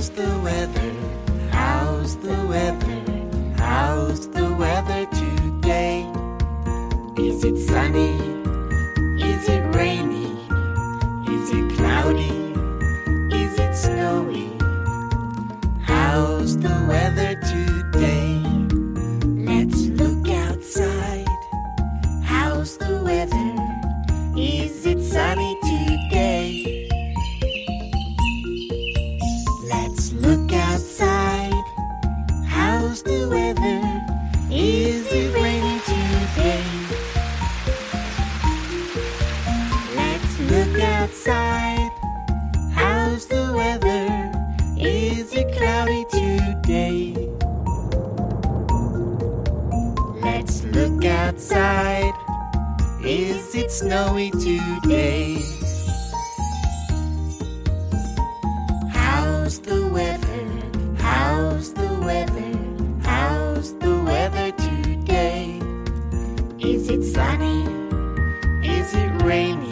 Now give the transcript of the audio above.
How's the weather? How's the weather? How's the weather today? Is it sunny? Is it rainy? Is it cloudy? Is it snowy? How's the weather today? Let's look outside. How's the weather? Is it sunny today? The weather? Is it rainy today? Let's look outside. How's the weather? Is it cloudy today? Let's look outside. Is it snowy today? How's the weather? Is it sunny? Is it rainy?